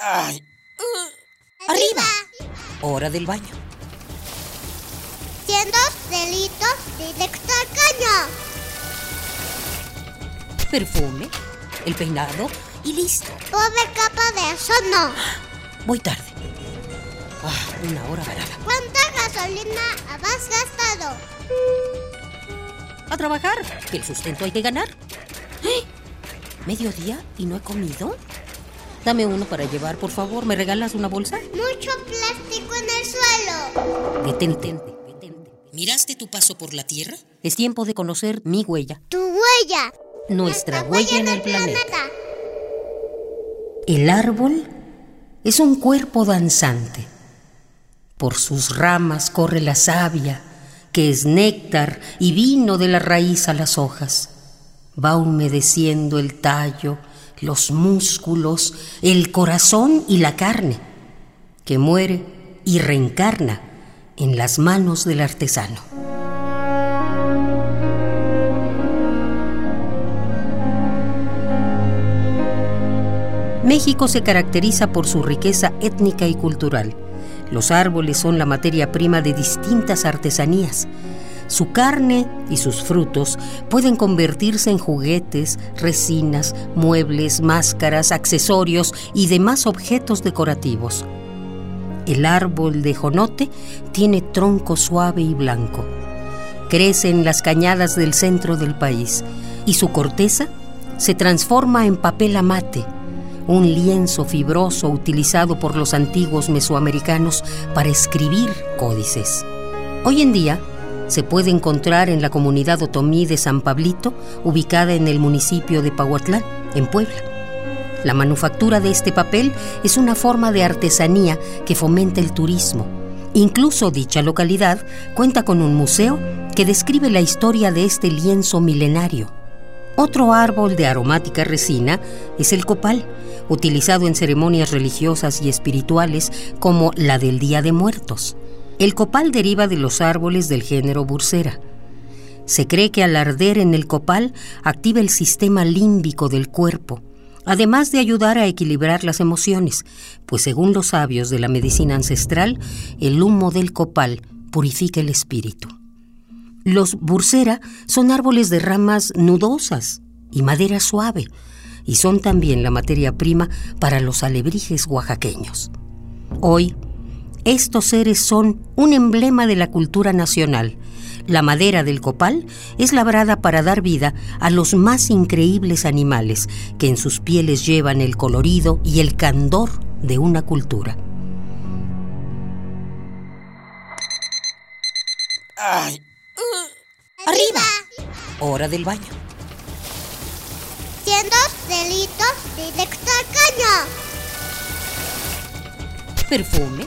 Ay. Arriba. Hora del baño. Siendo delitos directo al caño. Perfume, el peinado y listo. Pobre capa de eso no. Voy tarde. Ah, una hora varada. ¿Cuánta gasolina has gastado? A trabajar, que el sustento hay que ganar. ¡Eh! ¿Mediodía y no he comido? Dame uno para llevar, por favor. ¿Me regalas una bolsa? Mucho plástico en el suelo. Detente. ¿Miraste tu paso por la Tierra? Es tiempo de conocer mi huella. Tu huella. Nuestra huella en el planeta. El árbol es un cuerpo danzante. Por sus ramas corre la savia, que es néctar y vino de la raíz a las hojas. Va humedeciendo el tallo, los músculos, el corazón y la carne, que muere y reencarna en las manos del artesano. México se caracteriza por su riqueza étnica y cultural. Los árboles son la materia prima de distintas artesanías. Su carne y sus frutos pueden convertirse en juguetes, resinas, muebles, máscaras, accesorios y demás objetos decorativos. El árbol de jonote tiene tronco suave y blanco. Crece en las cañadas del centro del país y su corteza se transforma en papel amate, un lienzo fibroso utilizado por los antiguos mesoamericanos para escribir códices. Hoy en día se puede encontrar en la comunidad otomí de San Pablito, ubicada en el municipio de Pahuatlán, en Puebla. La manufactura de este papel es una forma de artesanía que fomenta el turismo. Incluso dicha localidad cuenta con un museo que describe la historia de este lienzo milenario. Otro árbol de aromática resina es el copal, utilizado en ceremonias religiosas y espirituales como la del Día de Muertos. El copal deriva de los árboles del género bursera. Se cree que al arder en el copal activa el sistema límbico del cuerpo, además de ayudar a equilibrar las emociones, pues según los sabios de la medicina ancestral, el humo del copal purifica el espíritu. Los bursera son árboles de ramas nudosas y madera suave, y son también la materia prima para los alebrijes oaxaqueños. Hoy, estos seres son un emblema de la cultura nacional. La madera del copal es labrada para dar vida a los más increíbles animales que en sus pieles llevan el colorido y el candor de una cultura. Ay. Arriba. Hora del baño. Siendo delitos directo al caño. Perfume,